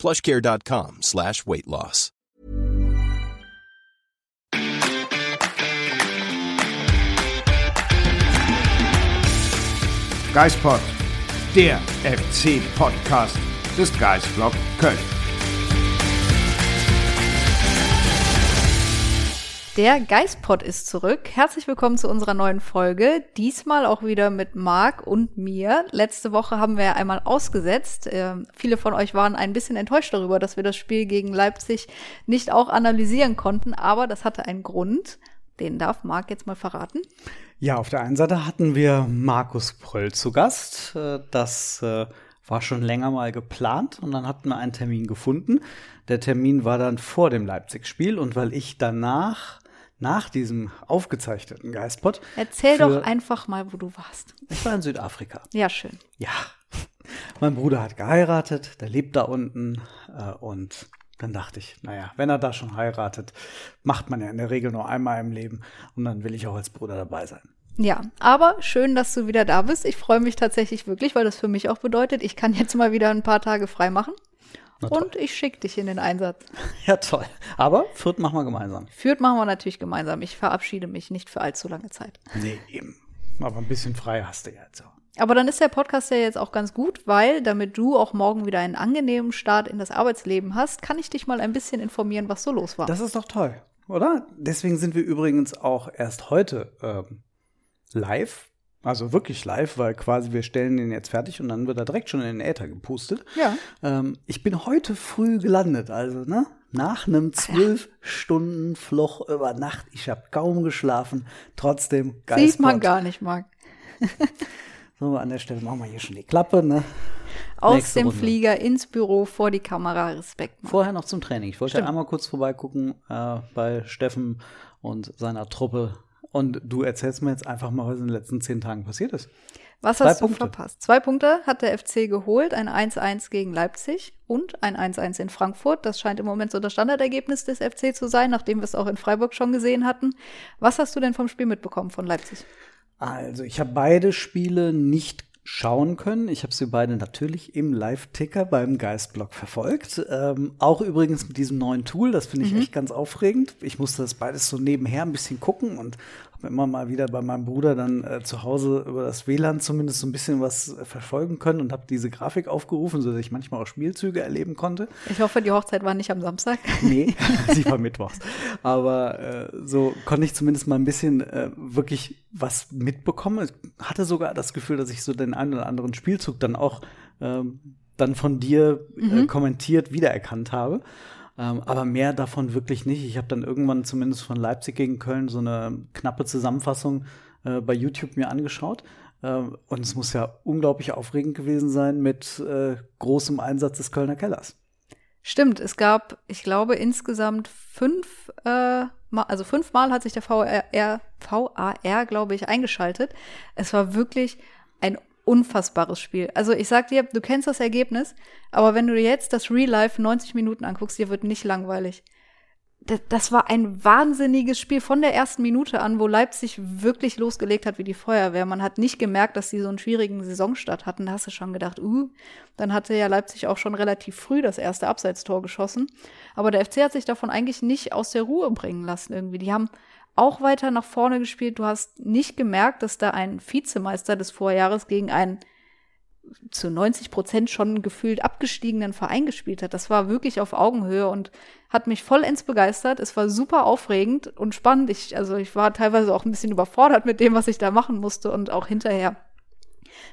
plushcare.com slash weight loss. Guys, Geispod, der FC-Podcast des Geistblog Köln. Der Geistpod ist zurück. Herzlich willkommen zu unserer neuen Folge. Diesmal auch wieder mit Marc und mir. Letzte Woche haben wir einmal ausgesetzt. Äh, viele von euch waren ein bisschen enttäuscht darüber, dass wir das Spiel gegen Leipzig nicht auch analysieren konnten, aber das hatte einen Grund. Den darf Marc jetzt mal verraten. Ja, auf der einen Seite hatten wir Markus Pröll zu Gast. Äh, das äh, war schon länger mal geplant und dann hatten wir einen Termin gefunden. Der Termin war dann vor dem Leipzig-Spiel und weil ich danach, nach diesem aufgezeichneten Geistpot. Erzähl doch einfach mal, wo du warst. Ich war in Südafrika. Ja, schön. Ja. Mein Bruder hat geheiratet, der lebt da unten äh, und dann dachte ich, naja, wenn er da schon heiratet, macht man ja in der Regel nur einmal im Leben und dann will ich auch als Bruder dabei sein. Ja, aber schön, dass du wieder da bist. Ich freue mich tatsächlich wirklich, weil das für mich auch bedeutet, ich kann jetzt mal wieder ein paar Tage frei machen. Und ich schicke dich in den Einsatz. Ja, toll. Aber Fürth machen wir gemeinsam. Fürth machen wir natürlich gemeinsam. Ich verabschiede mich nicht für allzu lange Zeit. Nee, eben. Aber ein bisschen frei hast du ja jetzt auch. Aber dann ist der Podcast ja jetzt auch ganz gut, weil damit du auch morgen wieder einen angenehmen Start in das Arbeitsleben hast, kann ich dich mal ein bisschen informieren, was so los war. Das ist doch toll, oder? Deswegen sind wir übrigens auch erst heute ähm, live. Also wirklich live, weil quasi wir stellen den jetzt fertig und dann wird er direkt schon in den Äther gepustet. Ja. Ähm, ich bin heute früh gelandet, also ne? Nach einem zwölf Stunden Floch über Nacht. Ich habe kaum geschlafen, trotzdem geil. Sieht man gar nicht, Marc. So, an der Stelle machen wir hier schon die Klappe, ne? Aus Nächste dem Runde. Flieger ins Büro vor die Kamera. Respekt. Marc. Vorher noch zum Training. Ich wollte Stimmt. einmal kurz vorbeigucken äh, bei Steffen und seiner Truppe. Und du erzählst mir jetzt einfach mal, was in den letzten zehn Tagen passiert ist. Was Zwei hast du Punkte. verpasst? Zwei Punkte hat der FC geholt, ein 1-1 gegen Leipzig und ein 1-1 in Frankfurt. Das scheint im Moment so das Standardergebnis des FC zu sein, nachdem wir es auch in Freiburg schon gesehen hatten. Was hast du denn vom Spiel mitbekommen von Leipzig? Also, ich habe beide Spiele nicht schauen können. Ich habe sie beide natürlich im Live-Ticker beim Geistblog verfolgt. Ähm, auch übrigens mit diesem neuen Tool, das finde ich echt ganz aufregend. Ich musste das beides so nebenher ein bisschen gucken und immer mal wieder bei meinem Bruder dann äh, zu Hause über das WLAN zumindest so ein bisschen was äh, verfolgen können und habe diese Grafik aufgerufen, sodass ich manchmal auch Spielzüge erleben konnte. Ich hoffe, die Hochzeit war nicht am Samstag. Nee, sie war mittwochs. Aber äh, so konnte ich zumindest mal ein bisschen äh, wirklich was mitbekommen. Ich hatte sogar das Gefühl, dass ich so den einen oder anderen Spielzug dann auch ähm, dann von dir äh, kommentiert wiedererkannt habe. Ähm, aber mehr davon wirklich nicht. Ich habe dann irgendwann zumindest von Leipzig gegen Köln so eine knappe Zusammenfassung äh, bei YouTube mir angeschaut. Ähm, und es muss ja unglaublich aufregend gewesen sein mit äh, großem Einsatz des Kölner Kellers. Stimmt, es gab, ich glaube, insgesamt fünf, äh, mal, also fünfmal hat sich der VAR, VAR, glaube ich, eingeschaltet. Es war wirklich unfassbares Spiel. Also ich sag dir, du kennst das Ergebnis, aber wenn du jetzt das Real Life 90 Minuten anguckst, dir wird nicht langweilig. Das, das war ein wahnsinniges Spiel von der ersten Minute an, wo Leipzig wirklich losgelegt hat wie die Feuerwehr. Man hat nicht gemerkt, dass die so einen schwierigen Saisonstart hatten. Da hast du schon gedacht, uh, dann hatte ja Leipzig auch schon relativ früh das erste Abseitstor geschossen. Aber der FC hat sich davon eigentlich nicht aus der Ruhe bringen lassen irgendwie. Die haben auch weiter nach vorne gespielt. Du hast nicht gemerkt, dass da ein Vizemeister des Vorjahres gegen einen zu 90 Prozent schon gefühlt abgestiegenen Verein gespielt hat. Das war wirklich auf Augenhöhe und hat mich vollends begeistert. Es war super aufregend und spannend. Ich, also ich war teilweise auch ein bisschen überfordert mit dem, was ich da machen musste und auch hinterher,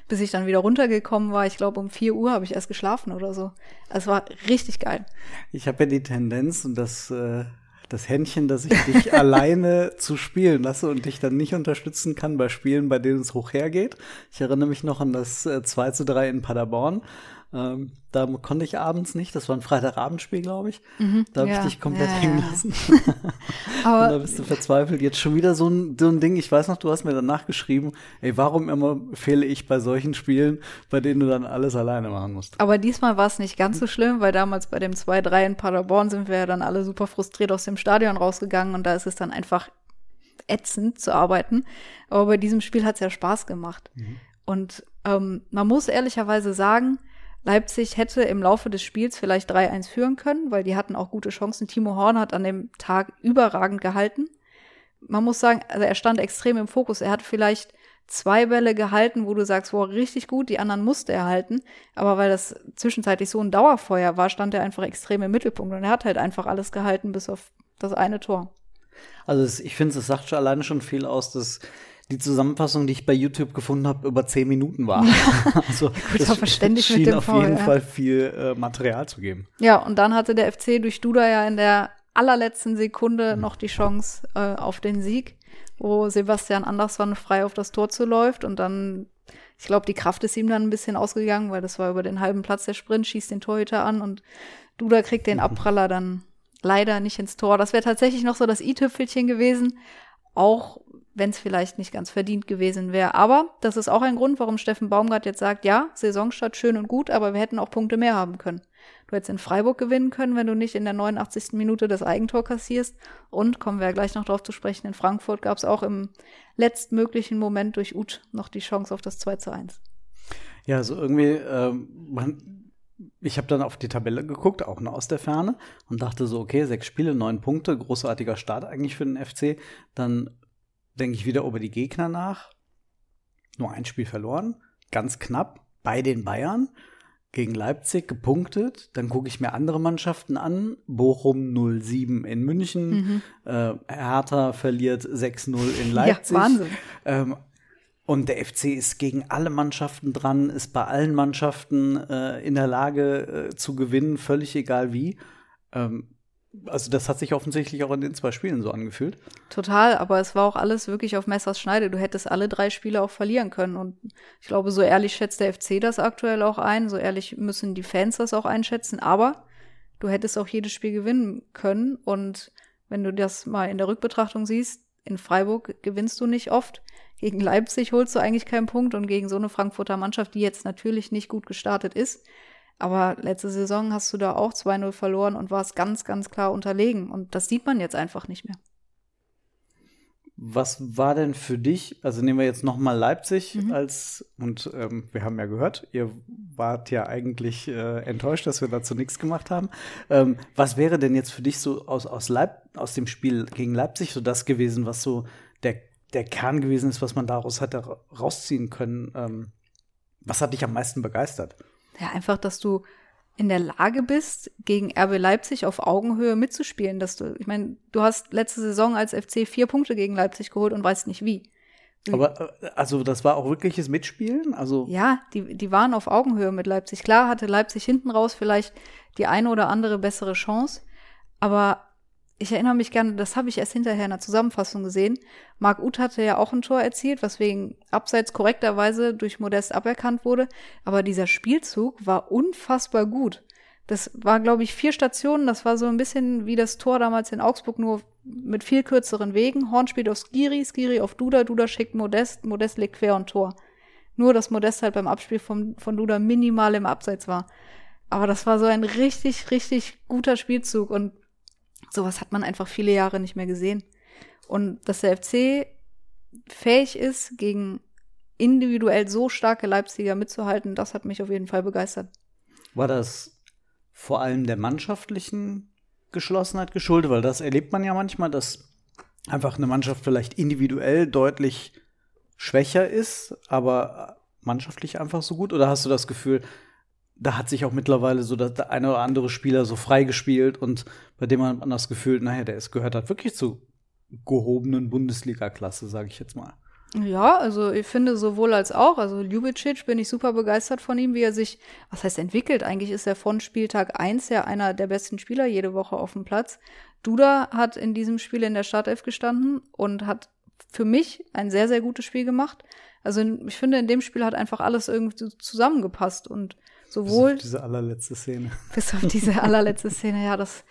bis ich dann wieder runtergekommen war. Ich glaube, um 4 Uhr habe ich erst geschlafen oder so. Es war richtig geil. Ich habe ja die Tendenz und das, äh, das Händchen, dass ich dich alleine zu spielen lasse und dich dann nicht unterstützen kann bei Spielen, bei denen es hoch hergeht. Ich erinnere mich noch an das äh, 2 zu 3 in Paderborn, Ähm, da konnte ich abends nicht, das war ein Freitagabendspiel, glaube ich. Mhm, da habe ja, ich dich komplett ja, hängen lassen. Aber Und da bist du verzweifelt. Jetzt schon wieder so ein, so ein Ding. Ich weiß noch, du hast mir danach geschrieben, ey, warum immer fehle ich bei solchen Spielen, bei denen du dann alles alleine machen musst? Aber diesmal war es nicht ganz so schlimm, weil damals bei dem 2-3 in Paderborn sind wir ja dann alle super frustriert aus dem Stadion rausgegangen und da ist es dann einfach ätzend zu arbeiten. Aber bei diesem Spiel hat es ja Spaß gemacht. Und ähm, man muss ehrlicherweise sagen, Leipzig hätte im Laufe des Spiels vielleicht 3-1 führen können, weil die hatten auch gute Chancen. Timo Horn hat an dem Tag überragend gehalten. Man muss sagen, also er stand extrem im Fokus. Er hat vielleicht zwei Bälle gehalten, wo du sagst, wow, richtig gut, die anderen musste er halten. Aber weil das zwischenzeitlich so ein Dauerfeuer war, stand er einfach extrem im Mittelpunkt. Und er hat halt einfach alles gehalten, bis auf das eine Tor. Also ich finde, es sagt schon alleine schon viel aus, dass die Zusammenfassung, die ich bei YouTube gefunden habe, über zehn Minuten war. also gut, das aber ständig schien mit dem auf Foul, jeden ja. Fall viel äh, Material zu geben. Ja, und dann hatte der FC durch Duda ja in der allerletzten Sekunde noch die Chance äh, auf den Sieg, wo Sebastian Andersson frei auf das Tor zuläuft und dann, ich glaube, die Kraft ist ihm dann ein bisschen ausgegangen, weil das war über den halben Platz der Sprint, schießt den Torhüter an und Duda kriegt den Abpraller dann leider nicht ins Tor. Das wäre tatsächlich noch so das i-Tüpfelchen gewesen, auch wenn es vielleicht nicht ganz verdient gewesen wäre. Aber das ist auch ein Grund, warum Steffen Baumgart jetzt sagt, ja, Saisonstart schön und gut, aber wir hätten auch Punkte mehr haben können. Du hättest in Freiburg gewinnen können, wenn du nicht in der 89. Minute das Eigentor kassierst. Und kommen wir ja gleich noch drauf zu sprechen, in Frankfurt gab es auch im letztmöglichen Moment durch Uth noch die Chance auf das 2 zu 1. Ja, also irgendwie, ähm, man, ich habe dann auf die Tabelle geguckt, auch nur aus der Ferne, und dachte so, okay, sechs Spiele, neun Punkte, großartiger Start eigentlich für den FC. Dann denke ich wieder über die Gegner nach. Nur ein Spiel verloren, ganz knapp bei den Bayern gegen Leipzig gepunktet. Dann gucke ich mir andere Mannschaften an. Bochum 0-7 in München. Äh, Hertha verliert 6-0 in Leipzig. Ja, Wahnsinn. Ähm, und der FC ist gegen alle Mannschaften dran, ist bei allen Mannschaften äh, in der Lage äh, zu gewinnen, völlig egal wie. Ähm, also das hat sich offensichtlich auch in den zwei Spielen so angefühlt. Total, aber es war auch alles wirklich auf Messers Schneide. Du hättest alle drei Spiele auch verlieren können. Und ich glaube, so ehrlich schätzt der FC das aktuell auch ein. So ehrlich müssen die Fans das auch einschätzen. Aber du hättest auch jedes Spiel gewinnen können. Und wenn du das mal in der Rückbetrachtung siehst, in Freiburg gewinnst du nicht oft. Gegen Leipzig holst du eigentlich keinen Punkt und gegen so eine Frankfurter Mannschaft, die jetzt natürlich nicht gut gestartet ist. Aber letzte Saison hast du da auch 2-0 verloren und warst ganz, ganz klar unterlegen. Und das sieht man jetzt einfach nicht mehr. Was war denn für dich, also nehmen wir jetzt noch mal Leipzig Mhm. als, und ähm, wir haben ja gehört, ihr wart ja eigentlich äh, enttäuscht, dass wir dazu nichts gemacht haben. Ähm, was wäre denn jetzt für dich so aus, aus, Leip aus dem Spiel gegen Leipzig so das gewesen, was so der, der Kern gewesen ist, was man daraus hätte ra- rausziehen können? Ähm, was hat dich am meisten begeistert? Ja, einfach, dass du in der Lage bist, gegen RB Leipzig auf Augenhöhe mitzuspielen. Dass du, ich meine, du hast letzte Saison als FC vier Punkte gegen Leipzig geholt und weißt nicht wie. Aber äh, also das war auch wirkliches Mitspielen? Also Ja, die, die waren auf Augenhöhe mit Leipzig. Klar hatte Leipzig hinten raus vielleicht die eine oder andere bessere Chance, aber ich erinnere mich gerne, das habe ich erst hinterher in der Zusammenfassung gesehen. Marc Uth hatte ja auch ein Tor erzielt, was wegen abseits korrekterweise durch Modest aberkannt wurde. Aber dieser Spielzug war unfassbar gut. Das war, glaube ich, vier Stationen. Das war so ein bisschen wie das Tor damals in Augsburg, nur mit viel kürzeren Wegen. Horn spielt auf Skiri, Skiri auf Duda, Duda schickt Modest, Modest legt quer und Tor. Nur, dass Modest halt beim Abspiel von, von Duda minimal im Abseits war. Aber das war so ein richtig, richtig guter Spielzug und sowas hat man einfach viele Jahre nicht mehr gesehen. Und dass der FC fähig ist, gegen individuell so starke Leipziger mitzuhalten, das hat mich auf jeden Fall begeistert. War das vor allem der mannschaftlichen Geschlossenheit geschuldet? Weil das erlebt man ja manchmal, dass einfach eine Mannschaft vielleicht individuell deutlich schwächer ist, aber mannschaftlich einfach so gut? Oder hast du das Gefühl, da hat sich auch mittlerweile so der, der eine oder andere Spieler so freigespielt und bei dem man das Gefühl, naja, der ist, gehört halt wirklich zu gehobenen Bundesliga-Klasse, sage ich jetzt mal. Ja, also ich finde sowohl als auch. Also Ljubicic bin ich super begeistert von ihm, wie er sich, was heißt entwickelt? Eigentlich ist er von Spieltag 1 ja einer der besten Spieler jede Woche auf dem Platz. Duda hat in diesem Spiel in der Startelf gestanden und hat für mich ein sehr, sehr gutes Spiel gemacht. Also ich finde, in dem Spiel hat einfach alles irgendwie zusammengepasst und Sowohl Bis auf diese allerletzte Szene. bis auf diese allerletzte Szene, ja, das,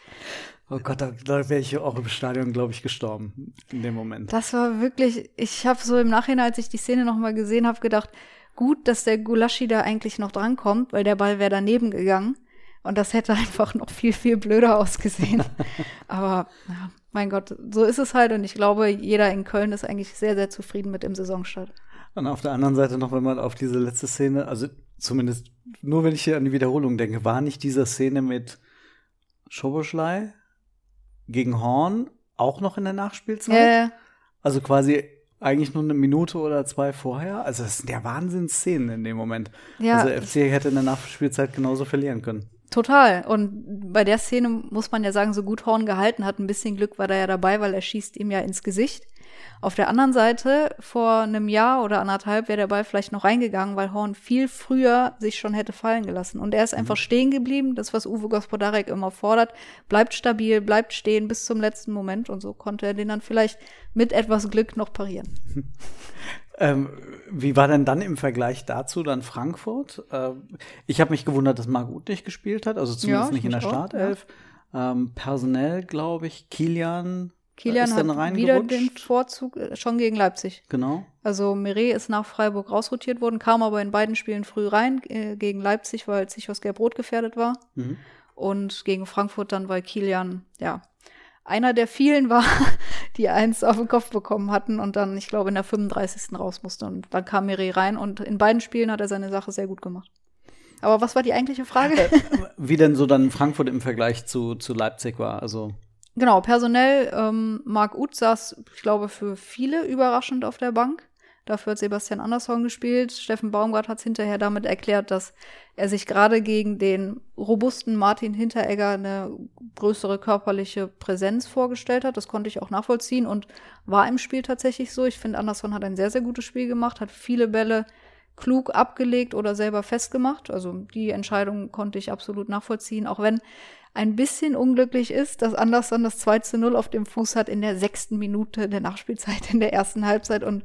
Oh Gott, da, da wäre ich auch im Stadion, glaube ich, gestorben in dem Moment. das war wirklich, ich habe so im Nachhinein, als ich die Szene nochmal gesehen habe, gedacht, gut, dass der Gulaschi da eigentlich noch drankommt, weil der Ball wäre daneben gegangen. Und das hätte einfach noch viel, viel blöder ausgesehen. Aber ja, mein Gott, so ist es halt. Und ich glaube, jeder in Köln ist eigentlich sehr, sehr zufrieden mit dem Saisonstart. Und auf der anderen Seite noch, wenn man auf diese letzte Szene, also zumindest nur wenn ich hier an die Wiederholung denke, war nicht diese Szene mit Schoboschlei gegen Horn auch noch in der Nachspielzeit? Ja, Also quasi eigentlich nur eine Minute oder zwei vorher. Also das sind ja Wahnsinnsszenen in dem Moment. Ja, also FC hätte in der Nachspielzeit genauso verlieren können. Total. Und bei der Szene muss man ja sagen, so gut Horn gehalten hat, ein bisschen Glück war da ja dabei, weil er schießt ihm ja ins Gesicht. Auf der anderen Seite, vor einem Jahr oder anderthalb wäre der Ball vielleicht noch reingegangen, weil Horn viel früher sich schon hätte fallen gelassen. Und er ist einfach stehen geblieben, das, was Uwe Gospodarek immer fordert. Bleibt stabil, bleibt stehen bis zum letzten Moment. Und so konnte er den dann vielleicht mit etwas Glück noch parieren. Ähm, wie war denn dann im Vergleich dazu dann Frankfurt? Ähm, ich habe mich gewundert, dass Margut nicht gespielt hat, also zumindest Ja, nicht in der Startelf. Ähm, personell, glaube ich, Kilian, Kilian hat wieder den Vorzug äh, schon gegen Leipzig. Genau. Also Meret ist nach Freiburg rausrotiert worden, kam aber in beiden Spielen früh rein, äh, gegen Leipzig, weil Zichos gelb-rot gefährdet war. Mhm. Und gegen Frankfurt dann, weil Kilian, ja, einer der vielen war, die eins auf den Kopf bekommen hatten und dann, ich glaube, in der 35. raus musste. Und dann kam Meret rein und in beiden Spielen hat er seine Sache sehr gut gemacht. Aber was war die eigentliche Frage? Wie denn so dann Frankfurt im Vergleich zu, zu Leipzig war? Also Genau, personell, ähm, Marc Uth saß, ich glaube, für viele überraschend auf der Bank. Dafür hat Sebastian Andersson gespielt. Steffen Baumgart hat es hinterher damit erklärt, dass er sich gerade gegen den robusten Martin Hinteregger eine größere körperliche Präsenz vorgestellt hat. Das konnte ich auch nachvollziehen und war im Spiel tatsächlich so. Ich finde, Andersson hat ein sehr, sehr gutes Spiel gemacht, hat viele Bälle klug abgelegt oder selber festgemacht. Also die Entscheidung konnte ich absolut nachvollziehen, auch wenn ein bisschen unglücklich ist, dass Anderson das 2 zu 0 auf dem Fuß hat in der sechsten Minute der Nachspielzeit in der ersten Halbzeit und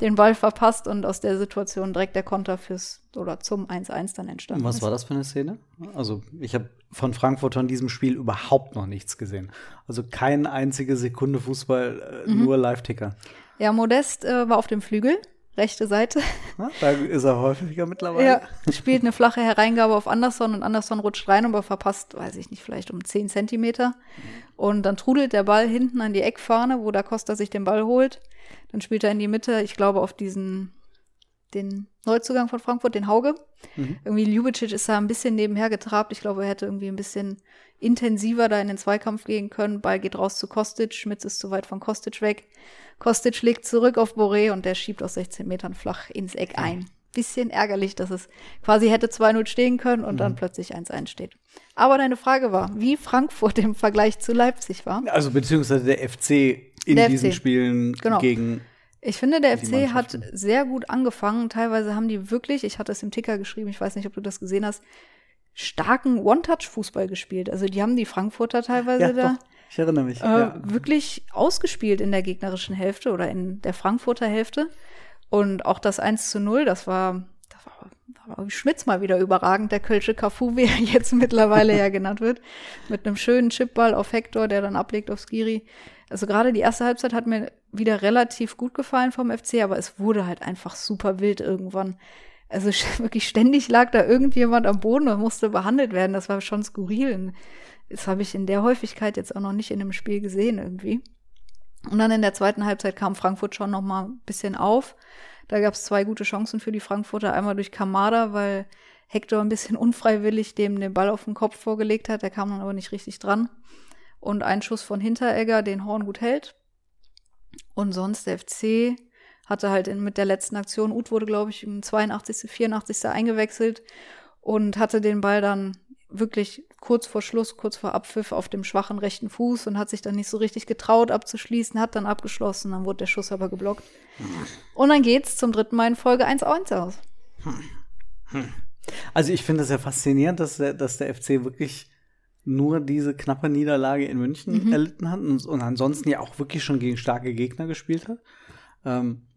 den Ball verpasst und aus der Situation direkt der Konter fürs oder zum 1-1 dann entstanden was ist. war das für eine Szene? Also ich habe von Frankfurt von diesem Spiel überhaupt noch nichts gesehen. Also keine einzige Sekunde Fußball, äh, Mhm. nur Live-Ticker. Ja, Modest äh, war auf dem Flügel, rechte Seite. Ja, Da ist er häufiger mittlerweile. Ja, spielt eine flache Hereingabe auf Anderson und Anderson rutscht rein, aber verpasst, weiß ich nicht, vielleicht um 10 Zentimeter. Und dann trudelt der Ball hinten an die Eckfahne, wo da Costa sich den Ball holt. Dann spielt er in die Mitte, ich glaube, auf diesen, den Neuzugang von Frankfurt, den Hauge. Irgendwie Ljubicic ist da ein bisschen nebenher getrabt. Ich glaube, er hätte irgendwie ein bisschen intensiver da in den Zweikampf gehen können. Ball geht raus zu Kostic. Schmitz ist zu weit von Kostic weg. Kostic legt zurück auf Boré und der schiebt aus 16 Metern flach ins Eck ein. Bisschen ärgerlich, dass es quasi hätte 2-0 stehen können und dann plötzlich 1-1 steht. Aber deine Frage war, wie Frankfurt im Vergleich zu Leipzig war. Also beziehungsweise der FC in Der diesen FC. Spielen Genau. gegen Ich finde, der FC hat sehr gut angefangen. Teilweise haben die wirklich, ich hatte es im Ticker geschrieben, ich weiß nicht, ob du das gesehen hast, starken One-Touch-Fußball gespielt. Also die haben die Frankfurter teilweise ja, da doch, ich erinnere mich. äh, ja. wirklich ausgespielt in der gegnerischen Hälfte oder in der Frankfurter Hälfte. Und auch das 1 zu 0, das war, Schmitz mal wieder überragend, der Kölsche Cafu, wie er jetzt mittlerweile ja genannt wird, mit einem schönen Chipball auf Hector, der dann ablegt auf Skiri. Also gerade die erste Halbzeit hat mir wieder relativ gut gefallen vom FC, aber es wurde halt einfach super wild irgendwann. Also wirklich ständig lag da irgendjemand am Boden und musste behandelt werden. Das war schon skurril. Das habe ich in der Häufigkeit jetzt auch noch nicht in einem Spiel gesehen irgendwie. Und dann in der zweiten Halbzeit kam Frankfurt schon noch mal ein bisschen auf. Da gab es zwei gute Chancen für die Frankfurter. Einmal durch Kamada, weil Hector ein bisschen unfreiwillig dem den Ball auf den Kopf vorgelegt hat. Der kam dann aber nicht richtig dran. Und ein Schuss von Hinteregger, den Horn gut hält. Und sonst der FC hatte halt in, mit der letzten Aktion, Uth wurde, glaube ich, im 82., 84. eingewechselt und hatte den Ball dann wirklich kurz vor Schluss, kurz vor Abpfiff auf dem schwachen rechten Fuß und hat sich dann nicht so richtig getraut abzuschließen, hat dann abgeschlossen, dann wurde der Schuss aber geblockt. Und dann geht's zum dritten Mal in Folge 1-1 aus. Also ich finde es ja faszinierend, dass der, dass der FC wirklich nur diese knappe Niederlage in München Mhm. erlitten hat und, und ansonsten ja auch wirklich schon gegen starke Gegner gespielt hat. Ähm,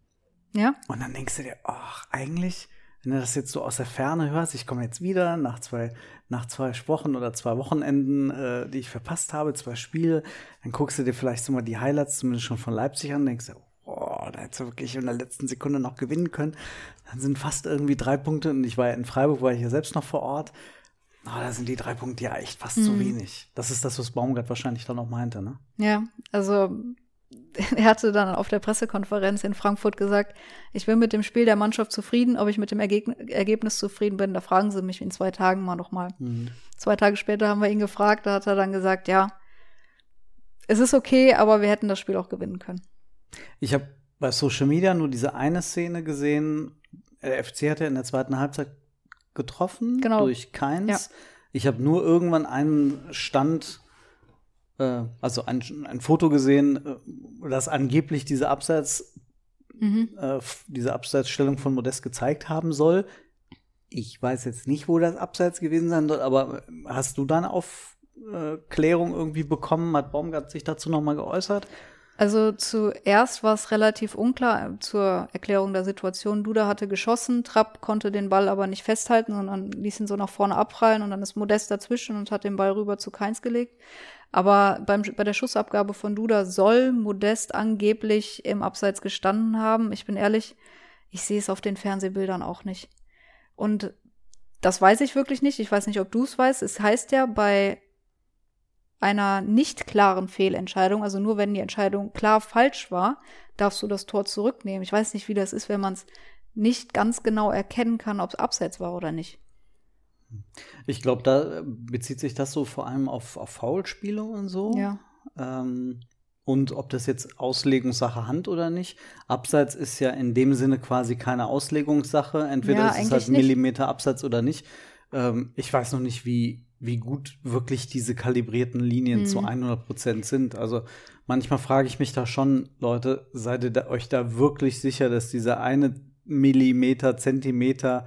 Ja? und dann denkst du dir, ach, eigentlich wenn du das jetzt so aus der Ferne hörst, ich komme jetzt wieder nach zwei, nach zwei Wochen oder zwei Wochenenden, äh, die ich verpasst habe, zwei Spiele, dann guckst du dir vielleicht so mal die Highlights zumindest schon von Leipzig an, denkst du, oh, da hättest du wirklich in der letzten Sekunde noch gewinnen können. Dann sind fast irgendwie drei Punkte und ich war ja in Freiburg, war ich ja selbst noch vor Ort. Oh, da sind die drei Punkte ja echt fast zu wenig. Das ist das, was Baumgart wahrscheinlich dann auch meinte, ne? Ja, also er hatte dann auf der Pressekonferenz in Frankfurt gesagt, ich bin mit dem Spiel der Mannschaft zufrieden, ob ich mit dem Ergeg Ergebnis zufrieden bin, da fragen sie mich in zwei Tagen mal nochmal. Mhm. Zwei Tage später haben wir ihn gefragt, da hat er dann gesagt, ja, es ist okay, aber wir hätten das Spiel auch gewinnen können. Ich habe bei Social Media nur diese eine Szene gesehen, der FC hat ja in der zweiten Halbzeit getroffen Genau. durch Keins. Ja. Ich habe nur irgendwann einen Stand, äh, also ein, ein Foto gesehen, äh, das angeblich diese Abseits, Mhm. äh, diese Abseitsstellung von Modest gezeigt haben soll. Ich weiß jetzt nicht, wo das Abseits gewesen sein soll, aber hast du da eine Aufklärung irgendwie bekommen? Hat Baumgart sich dazu nochmal geäußert? Also zuerst war es relativ unklar zur Erklärung der Situation. Duda hatte geschossen, Trapp konnte den Ball aber nicht festhalten, sondern ließ ihn so nach vorne abprallen und dann ist Modest dazwischen und hat den Ball rüber zu Keins gelegt. Aber beim, bei der Schussabgabe von Duda soll Modest angeblich im Abseits gestanden haben. Ich bin ehrlich, ich sehe es auf den Fernsehbildern auch nicht. Und das weiß ich wirklich nicht. Ich weiß nicht, ob du es weißt. Es heißt ja bei einer nicht klaren Fehlentscheidung, also nur wenn die Entscheidung klar falsch war, darfst du das Tor zurücknehmen. Ich weiß nicht, wie das ist, wenn man es nicht ganz genau erkennen kann, ob es abseits war oder nicht. Ich glaube, da bezieht sich das so vor allem auf, auf Foulspiele und so. Ja. Ähm, und ob das jetzt Auslegungssache Hand oder nicht. Abseits ist ja in dem Sinne quasi keine Auslegungssache. Entweder Ja, ist es halt. Millimeter Abseits oder nicht. Ähm, ich weiß noch nicht, wie, wie gut wirklich diese kalibrierten Linien Mhm. zu 100 Prozent sind. Also manchmal frage ich mich da schon, Leute, seid ihr da, euch da wirklich sicher, dass dieser eine Millimeter, Zentimeter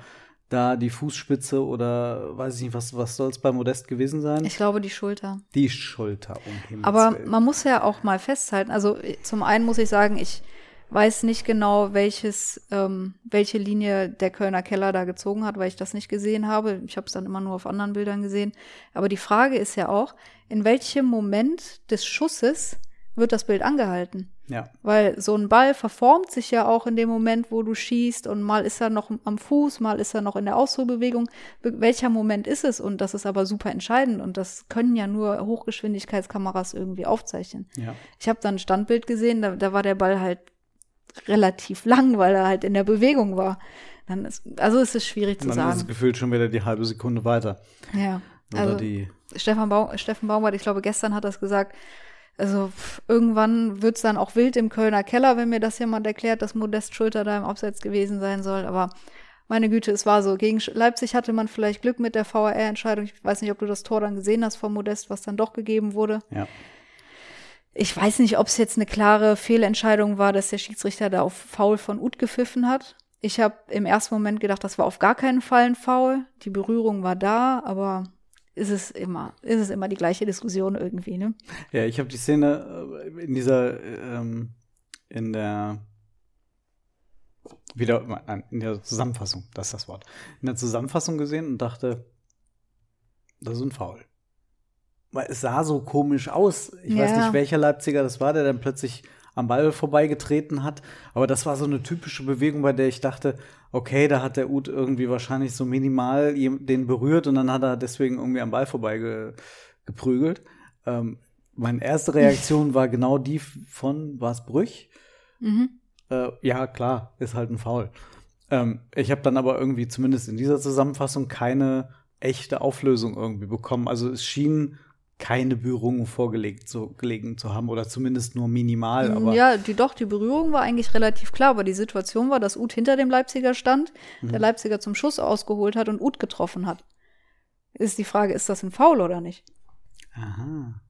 da die Fußspitze oder weiß ich nicht, was, was soll es bei Modest gewesen sein? Ich glaube, die Schulter. die Schulter, um Himmels Aber Willen. man muss ja auch mal festhalten, also äh, zum einen muss ich sagen, ich weiß nicht genau, welches, ähm, welche Linie der Kölner Keller da gezogen hat, weil ich das nicht gesehen habe. Ich habe es dann immer nur auf anderen Bildern gesehen. Aber die Frage ist ja auch, in welchem Moment des Schusses wird das Bild angehalten? Ja. Weil so ein Ball verformt sich ja auch in dem Moment, wo du schießt und mal ist er noch am Fuß, mal ist er noch in der Ausholbewegung. Be- Welcher Moment ist es? Und das ist aber super entscheidend und das können ja nur Hochgeschwindigkeitskameras irgendwie aufzeichnen. Ja. Ich habe dann ein Standbild gesehen, da, da war der Ball halt relativ lang, weil er halt in der Bewegung war. Dann ist, also ist es schwierig zu Und dann ist es sagen. gefühlt schon wieder die halbe Sekunde weiter. Ja. Oder Also, die. Stefan, Bau Steffen Baumgart, ich glaube, gestern hat das gesagt, also pff, irgendwann wird's dann auch wild im Kölner Keller, wenn mir das jemand erklärt, dass Modest Schulter da im Abseits gewesen sein soll. Aber meine Güte, es war so. Gegen Leipzig hatte man vielleicht Glück mit der VAR-Entscheidung. Ich weiß nicht, ob du das Tor dann gesehen hast von Modest, was dann doch gegeben wurde. Ja. Ich weiß nicht, ob es jetzt eine klare Fehlentscheidung war, dass der Schiedsrichter da auf Foul von Uth gepfiffen hat. Ich habe im ersten Moment gedacht, das war auf gar keinen Fall ein Foul. Die Berührung war da, aber ist es immer, ist es immer die gleiche Diskussion irgendwie, ne? Ja, ich habe die Szene äh, in dieser, ähm, in der, wieder, nein, in der Zusammenfassung, das ist das Wort, in der Zusammenfassung gesehen und dachte, das ist ein Foul. Weil es sah so komisch aus. Ich weiß Ja. nicht, welcher Leipziger das war, der dann plötzlich am Ball vorbeigetreten hat. Aber das war so eine typische Bewegung, bei der ich dachte, okay, da hat der Ut irgendwie wahrscheinlich so minimal den berührt und dann hat er deswegen irgendwie am Ball vorbei geprügelt. Ähm, meine erste Reaktion war genau die von, war es Brüch? Mhm. Äh, ja, klar, ist halt ein Foul. Ähm, ich habe dann aber irgendwie zumindest in dieser Zusammenfassung keine echte Auflösung irgendwie bekommen. Also es schien keine Berührung vorgelegt zu, gelegen zu haben oder zumindest nur minimal. Aber ja, die doch, die Berührung war eigentlich relativ klar, aber die Situation war, dass Uth hinter dem Leipziger stand, Mhm. der Leipziger zum Schuss ausgeholt hat und Uth getroffen hat. Ist die Frage, ist das ein Foul oder nicht? aha.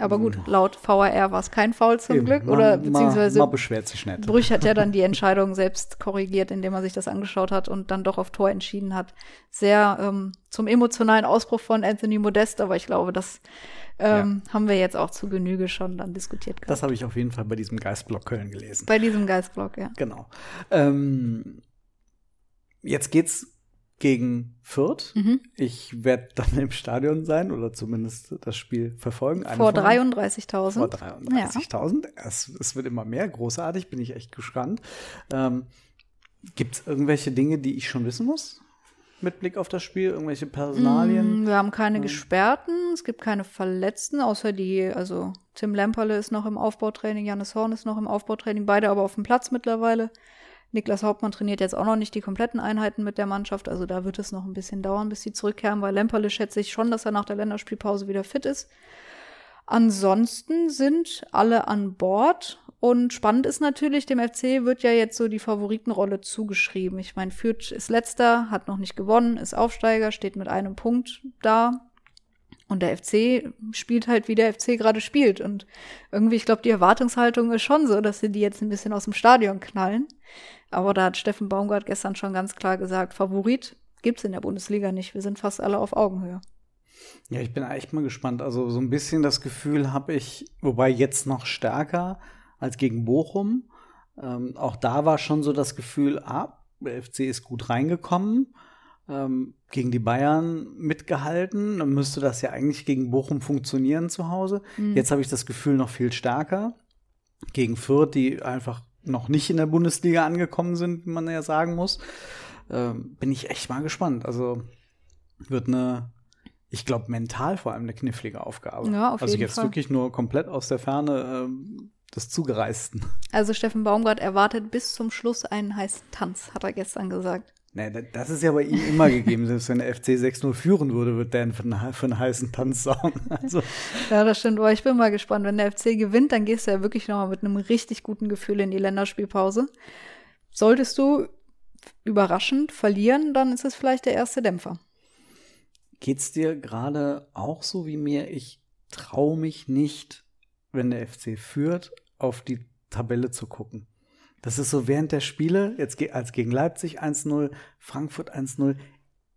Aber gut, laut VAR war es kein Foul zum Eben, Glück. man- Oder beziehungsweise Man beschwert sich nicht. Brüch hat ja dann die Entscheidung selbst korrigiert, indem er sich das angeschaut hat und dann doch auf Tor entschieden hat. Sehr ähm, zum emotionalen Ausbruch von Anthony Modest, aber ich glaube, das ähm, haben wir jetzt auch zu Genüge schon dann diskutiert gehabt. Das habe ich auf jeden Fall bei diesem Geistblock Köln gelesen. Bei diesem Geistblock, ja. Genau. Ähm, jetzt geht's gegen Fürth. Mhm. Ich werde dann im Stadion sein oder zumindest das Spiel verfolgen. Eine Vor von- 33.000. Vor 33.000. Es, es wird immer mehr. Großartig, bin ich echt gespannt. Ähm, Gibt es irgendwelche Dinge, die ich schon wissen muss? Mit Blick auf das Spiel? Irgendwelche Personalien? Mm, Wir haben keine Gesperrten, es gibt keine Verletzten, außer die, also Tim Lemperle ist noch im Aufbautraining, Janis Horn ist noch im Aufbautraining, beide aber auf dem Platz mittlerweile. Niklas Hauptmann trainiert jetzt auch noch nicht die kompletten Einheiten mit der Mannschaft, also da wird es noch ein bisschen dauern, bis sie zurückkehren, weil Lemperle schätze ich schon, dass er nach der Länderspielpause wieder fit ist. Ansonsten sind alle an Bord und spannend ist natürlich, dem FC wird ja jetzt so die Favoritenrolle zugeschrieben. Ich meine, Fürth ist letzter, hat noch nicht gewonnen, ist Aufsteiger, steht mit einem Punkt da. Und der FC spielt halt, wie der FC gerade spielt. Und irgendwie, ich glaube, die Erwartungshaltung ist schon so, dass sie die jetzt ein bisschen aus dem Stadion knallen. Aber da hat Steffen Baumgart gestern schon ganz klar gesagt, Favorit gibt's in der Bundesliga nicht. Wir sind fast alle auf Augenhöhe. Ja, ich bin echt mal gespannt. Also so ein bisschen das Gefühl habe ich, wobei jetzt noch stärker als gegen Bochum. Ähm, auch da war schon so das Gefühl, ah, der FC ist gut reingekommen, ähm, gegen die Bayern mitgehalten. Dann müsste das ja eigentlich gegen Bochum funktionieren zu Hause. Jetzt habe ich das Gefühl noch viel stärker. Gegen Fürth, die einfach noch nicht in der Bundesliga angekommen sind, wie man ja sagen muss. Ähm, bin ich echt mal gespannt. Also wird eine ich glaube, mental vor allem eine knifflige Aufgabe. Ja, auf also jeden jetzt Fall. wirklich nur komplett aus der Ferne ähm, des Zugereisten. Also Steffen Baumgart erwartet bis zum Schluss einen heißen Tanz, hat er gestern gesagt. Da- das ist ja bei ihm immer gegeben. Selbst wenn der FC 6-0 führen würde, wird der für einen, für einen heißen Tanz sorgen. Also, Ja, das stimmt. Aber ich bin mal gespannt. Wenn der FC gewinnt, dann gehst du ja wirklich nochmal mit einem richtig guten Gefühl in die Länderspielpause. Solltest du überraschend verlieren, dann ist es vielleicht der erste Dämpfer. geht's dir gerade auch so wie mir? Ich traue mich nicht, wenn der FC führt, auf die Tabelle zu gucken. Das ist so während der Spiele, jetzt als gegen Leipzig 1-0, Frankfurt 1-0,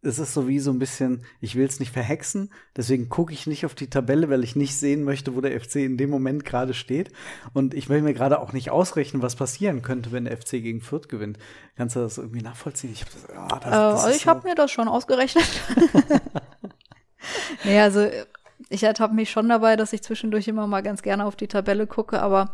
es ist so wie so ein bisschen, ich will es nicht verhexen, deswegen gucke ich nicht auf die Tabelle, weil ich nicht sehen möchte, wo der FC in dem Moment gerade steht. Und ich will mir gerade auch nicht ausrechnen, was passieren könnte, wenn der FC gegen Fürth gewinnt. Kannst du das irgendwie nachvollziehen? Ich, hab das, ah, das, Äh, das also ich so- habe mir das schon ausgerechnet. nee, also ich ertappe mich schon dabei, dass ich zwischendurch immer mal ganz gerne auf die Tabelle gucke, aber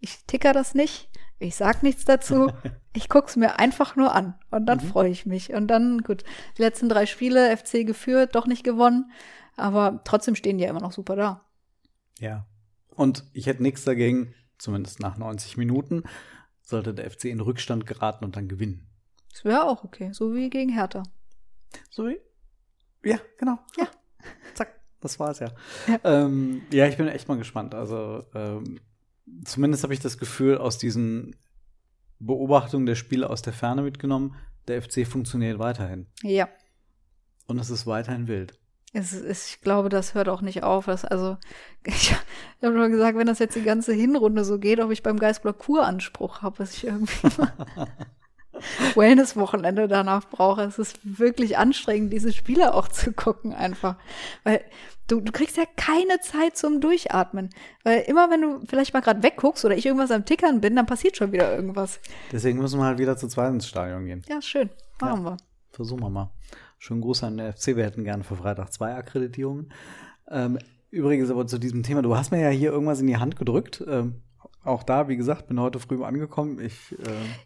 ich ticker das nicht. Ich sag nichts dazu. Ich guck's mir einfach nur an und dann freue ich mich. Und dann, gut, die letzten drei Spiele, FC geführt, doch nicht gewonnen. Aber trotzdem stehen die ja immer noch super da. Ja. Und ich hätte nichts dagegen, zumindest nach 90 Minuten, sollte der FC in Rückstand geraten und dann gewinnen. Das wäre auch okay, so wie gegen Hertha. So wie? Ja, genau. Ja. Zack, das war's ja. Ja. Ähm, ja, ich bin echt mal gespannt. Also, ähm, zumindest habe ich das Gefühl aus diesen Beobachtungen der Spiele aus der Ferne mitgenommen, der FC funktioniert weiterhin. Ja. Und es ist weiterhin wild. Es ist, ich glaube, das hört auch nicht auf. Das, also, ich habe schon gesagt, wenn das jetzt die ganze Hinrunde so geht, ob ich beim Geistblock Kuranspruch habe, dass ich irgendwie mal Wellness-Wochenende danach brauche. Es ist wirklich anstrengend, diese Spiele auch zu gucken einfach. Weil du, du kriegst ja keine Zeit zum Durchatmen. Weil immer, wenn du vielleicht mal gerade wegguckst oder ich irgendwas am Tickern bin, dann passiert schon wieder irgendwas. Deswegen müssen wir halt wieder zu zweit ins Stadion gehen. Ja, schön. Machen wir. Versuchen wir mal. Schönen Gruß an den FC. Wir hätten gerne für Freitag zwei Akkreditierungen. Ähm, übrigens aber zu diesem Thema. Du hast mir ja hier irgendwas in die Hand gedrückt. Ähm, auch da, wie gesagt, bin heute früh angekommen. Ich, äh,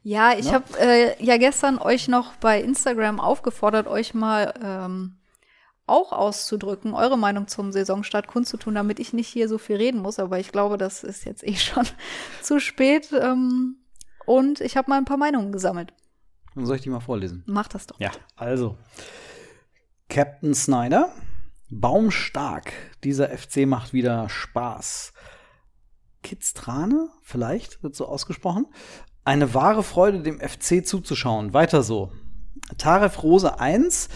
Ja, ich Ne? habe äh, ja gestern euch noch bei Instagram aufgefordert, euch mal ähm, auch auszudrücken, eure Meinung zum Saisonstart kundzutun, damit ich nicht hier so viel reden muss. Aber ich glaube, das ist jetzt eh schon zu spät. Ähm, und ich habe mal ein paar Meinungen gesammelt. dann soll ich die mal vorlesen. Mach das doch. Ja, also. Captain Snyder. Baumstark. Dieser FC macht wieder Spaß. Kitztrane, vielleicht, wird so ausgesprochen. Eine wahre Freude, dem FC zuzuschauen. Weiter so. Taref Rose 1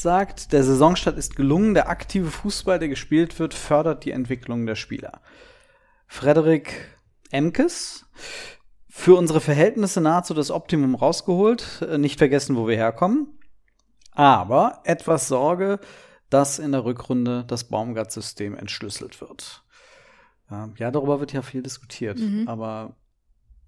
sagt, der Saisonstart ist gelungen, der aktive Fußball, der gespielt wird, fördert die Entwicklung der Spieler. Frederik Emkes, für unsere Verhältnisse nahezu das Optimum rausgeholt, äh, nicht vergessen, wo wir herkommen. Aber etwas Sorge, dass in der Rückrunde das Baumgart-System entschlüsselt wird. Ja, ja, darüber wird ja viel diskutiert, aber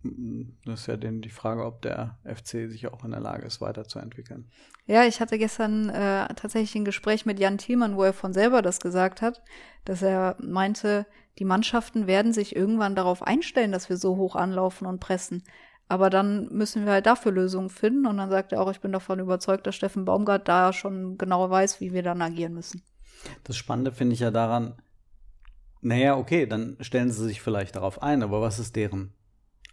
das ist ja dann die Frage, ob der FC sich auch in der Lage ist, weiterzuentwickeln. Ja, ich hatte gestern äh, tatsächlich ein Gespräch mit Jan Thielmann, wo er von selber das gesagt hat, dass er meinte, die Mannschaften werden sich irgendwann darauf einstellen, dass wir so hoch anlaufen und pressen. Aber dann müssen wir halt dafür Lösungen finden. Und dann sagt er auch, ich bin davon überzeugt, dass Steffen Baumgart da schon genau weiß, wie wir dann agieren müssen. Das Spannende finde ich ja daran, naja, okay, dann stellen sie sich vielleicht darauf ein, aber was ist deren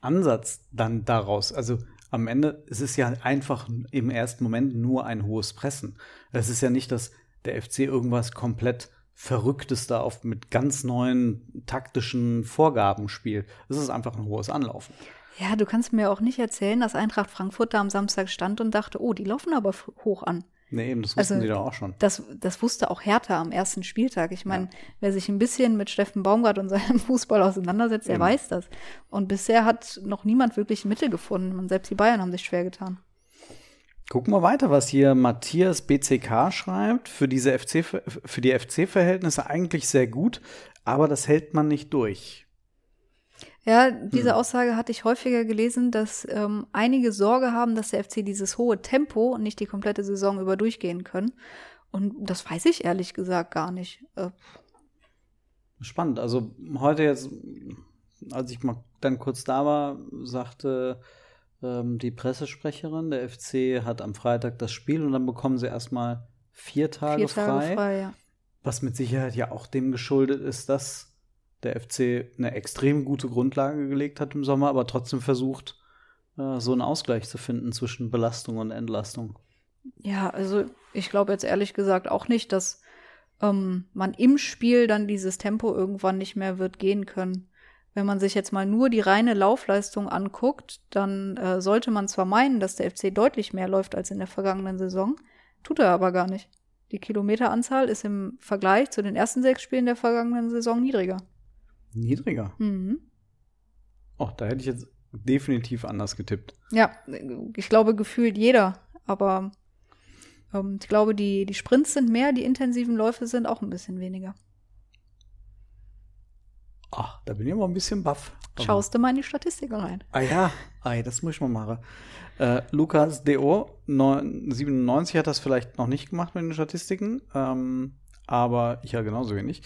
Ansatz dann daraus? Also am Ende es ist es ja einfach im ersten Moment nur ein hohes Pressen. Es ist ja nicht, dass der FC irgendwas komplett Verrücktes da auf mit ganz neuen taktischen Vorgaben spielt. Es ist einfach ein hohes Anlaufen. Ja, du kannst mir auch nicht erzählen, dass Eintracht Frankfurt da am Samstag stand und dachte, oh, die laufen aber hoch an. Nee, eben, das wussten also, die doch auch schon. Das, das wusste auch Hertha am ersten Spieltag. Ich meine, ja. wer sich ein bisschen mit Steffen Baumgart und seinem Fußball auseinandersetzt, der weiß das. Und bisher hat noch niemand wirklich Mittel gefunden. Und selbst die Bayern haben sich schwer getan. Gucken wir weiter, was hier Matthias BCK schreibt. Für diese FC, für die FC-Verhältnisse eigentlich sehr gut, aber das hält man nicht durch. Ja, diese hm. Aussage hatte ich häufiger gelesen, dass ähm, einige Sorge haben, dass der FC dieses hohe Tempo nicht die komplette Saison über durchgehen können. Und das weiß ich ehrlich gesagt gar nicht. Äh, Spannend. Also heute jetzt, als ich mal dann kurz da war, sagte ähm, die Pressesprecherin, der FC hat am Freitag das Spiel und dann bekommen sie erstmal vier Tage, vier Tage frei. frei ja. Was mit Sicherheit ja auch dem geschuldet ist, dass der FC eine extrem gute Grundlage gelegt hat im Sommer, aber trotzdem versucht, äh, so einen Ausgleich zu finden zwischen Belastung und Entlastung. Ja, also ich glaube jetzt ehrlich gesagt auch nicht, dass ähm, man im Spiel dann dieses Tempo irgendwann nicht mehr wird gehen können. Wenn man sich jetzt mal nur die reine Laufleistung anguckt, dann äh, sollte man zwar meinen, dass der FC deutlich mehr läuft als in der vergangenen Saison, tut er aber gar nicht. Die Kilometeranzahl ist im Vergleich zu den ersten sechs Spielen der vergangenen Saison niedriger. Niedriger. Mhm. Oh, da hätte ich jetzt definitiv anders getippt. Ja, ich glaube gefühlt jeder. Aber ähm, ich glaube, die, die Sprints sind mehr, die intensiven Läufe sind auch ein bisschen weniger. Ach, da bin ich aber ein bisschen baff. Schaust du mal in die Statistiken rein? Ah ja, Ei, das muss ich mal machen. Äh, Lukas DO 97 hat das vielleicht noch nicht gemacht mit den Statistiken. Ähm, aber ich ja genauso wenig.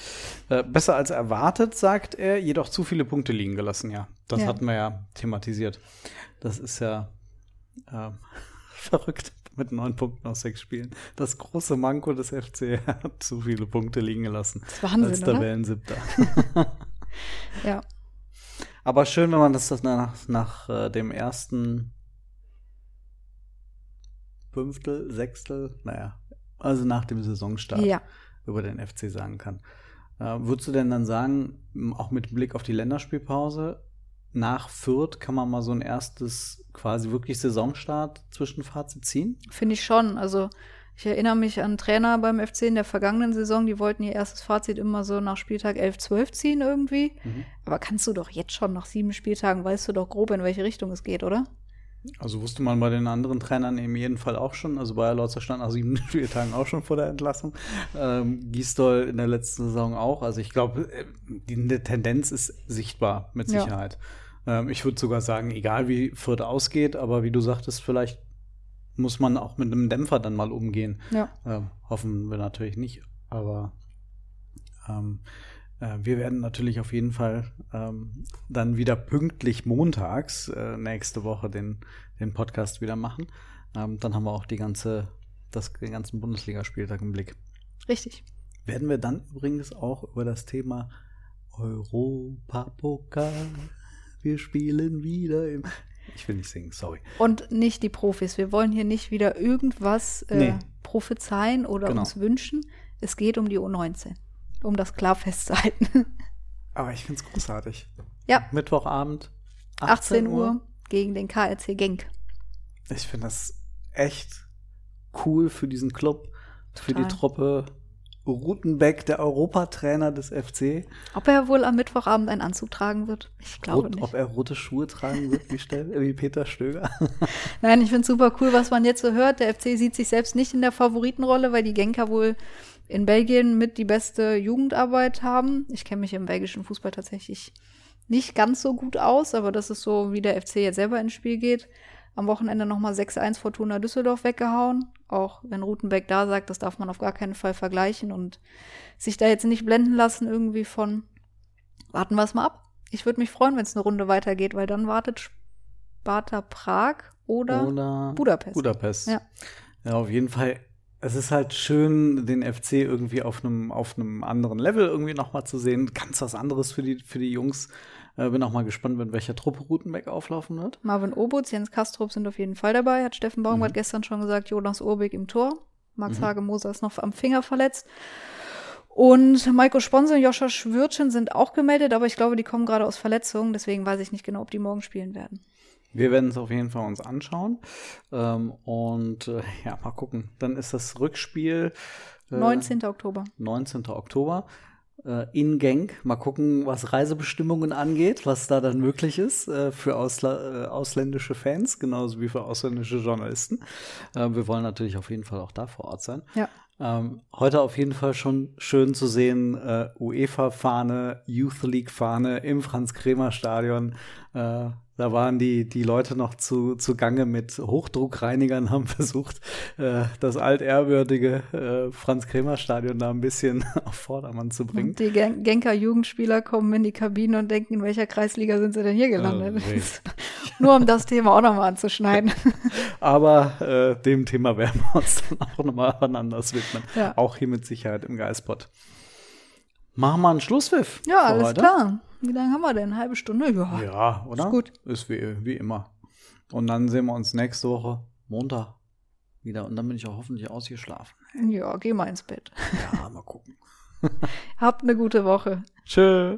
Äh, besser als erwartet, sagt er, jedoch zu viele Punkte liegen gelassen, ja. Das ja. hatten wir ja thematisiert. Das ist ja äh, verrückt mit neun Punkten aus sechs Spielen. Das große Manko des FC hat zu viele Punkte liegen gelassen. Das ist Wahnsinn, als Tabellensiebter. ja. Aber schön, wenn man das, nach, nach äh, dem ersten Fünftel, Sechstel, naja, also nach dem Saisonstart. Ja über den FC sagen kann. Äh, würdest du denn dann sagen, auch mit Blick auf die Länderspielpause, nach Fürth kann man mal so ein erstes quasi wirklich Saisonstart Zwischenfazit ziehen? Finde ich schon. Also ich erinnere mich an Trainer beim FC in der vergangenen Saison, die wollten ihr erstes Fazit immer so nach Spieltag 11, 12 ziehen irgendwie. Mhm. Aber kannst du doch jetzt schon nach sieben Spieltagen, weißt du doch grob, in welche Richtung es geht, oder? Also wusste man bei den anderen Trainern im jeden Fall auch schon. Also Bayer Lorzer stand nach sieben Spieltagen auch schon vor der Entlassung. Ähm, Gisdol in der letzten Saison auch. Also ich glaube, äh, die, die Tendenz ist sichtbar, mit Sicherheit. Ja. Ähm, ich würde sogar sagen, egal wie Fürth ausgeht, aber wie du sagtest, vielleicht muss man auch mit einem Dämpfer dann mal umgehen. Ja. Ähm, hoffen wir natürlich nicht, aber ähm, äh, wir werden natürlich auf jeden Fall ähm, dann wieder pünktlich montags äh, nächste Woche den, den Podcast wieder machen. Ähm, dann haben wir auch die ganze, das, den ganzen Bundesligaspieltag im Blick. Richtig. Werden wir dann übrigens auch über das Thema Europapokal. Wir spielen wieder im. Ich will nicht singen, sorry. Und nicht die Profis. Wir wollen hier nicht wieder irgendwas äh, nee. prophezeien oder genau. uns wünschen. Es geht um die U19 um das klar festzuhalten. Aber ich finde es großartig. Ja. Mittwochabend, 18, 18 Uhr. Uhr gegen den KRC Genk. Ich finde das echt cool für diesen Club, Total. für die Truppe. Rutenbeck, der Europatrainer des FC. Ob er wohl am Mittwochabend einen Anzug tragen wird? Ich glaube Rot, nicht. Ob er rote Schuhe tragen wird, wie, Stell, wie Peter Stöger? Nein, ich finde super cool, was man jetzt so hört. Der FC sieht sich selbst nicht in der Favoritenrolle, weil die Genker wohl in Belgien mit die beste Jugendarbeit haben. Ich kenne mich im belgischen Fußball tatsächlich nicht ganz so gut aus, aber das ist so, wie der FC jetzt selber ins Spiel geht. Am Wochenende nochmal 6-1 Fortuna Düsseldorf weggehauen. Auch wenn Rutenbeck da sagt, das darf man auf gar keinen Fall vergleichen und sich da jetzt nicht blenden lassen irgendwie von, warten wir es mal ab. Ich würde mich freuen, wenn es eine Runde weitergeht, weil dann wartet Sparta Prag oder, Oder Budapest. Budapest. Ja. ja, auf jeden Fall. Es ist halt schön, den FC irgendwie auf einem auf einem anderen Level irgendwie noch mal zu sehen. Ganz was anderes für die für die Jungs. Äh, bin auch mal gespannt, mit welcher Truppe Rutenbeck auflaufen wird. Marvin Obutz, Jens Kastrop sind auf jeden Fall dabei, hat Steffen Baumgart Mhm. gestern schon gesagt, Jonas Urbig im Tor. Max Hagemoser ist noch am Finger verletzt. Und Maiko Sponse und Joscha Schwürtchen sind auch gemeldet, aber ich glaube, die kommen gerade aus Verletzungen, deswegen weiß ich nicht genau, ob die morgen spielen werden. Wir werden es auf jeden Fall uns anschauen. Ähm, und äh, ja, mal gucken. Dann ist das Rückspiel äh, 19. Oktober. 19. Oktober äh, in Genk. Mal gucken, was Reisebestimmungen angeht, was da dann möglich ist äh, für Ausla äh, ausländische Fans, genauso wie für ausländische Journalisten. Äh, wir wollen natürlich auf jeden Fall auch da vor Ort sein. Ja. Ähm, heute auf jeden Fall schon schön zu sehen, äh, UEFA-Fahne, Youth League-Fahne im Franz-Kremer-Stadion. Äh, da waren die, die Leute noch zu, zu Gange mit Hochdruckreinigern, haben versucht, äh, das altehrwürdige äh, Franz-Kremer-Stadion da ein bisschen auf Vordermann zu bringen. Und die Gen Genker Jugendspieler kommen in die Kabine und denken, in welcher Kreisliga sind sie denn hier gelandet? Oh. Nur um das Thema auch nochmal anzuschneiden. Aber äh, dem Thema werden wir uns dann auch nochmal anders widmen. Ja. Auch hier mit Sicherheit im Geistpot. Machen wir einen Schlusspfiff. Ja, alles heute. klar. Wie lange haben wir denn? Eine halbe Stunde? Ja. Ja, oder? Ist gut. Ist wie, wie immer. Und dann sehen wir uns nächste Woche Montag wieder. Und dann bin ich auch hoffentlich ausgeschlafen. Ja, geh mal ins Bett. Ja, mal gucken. Habt eine gute Woche. Tschö.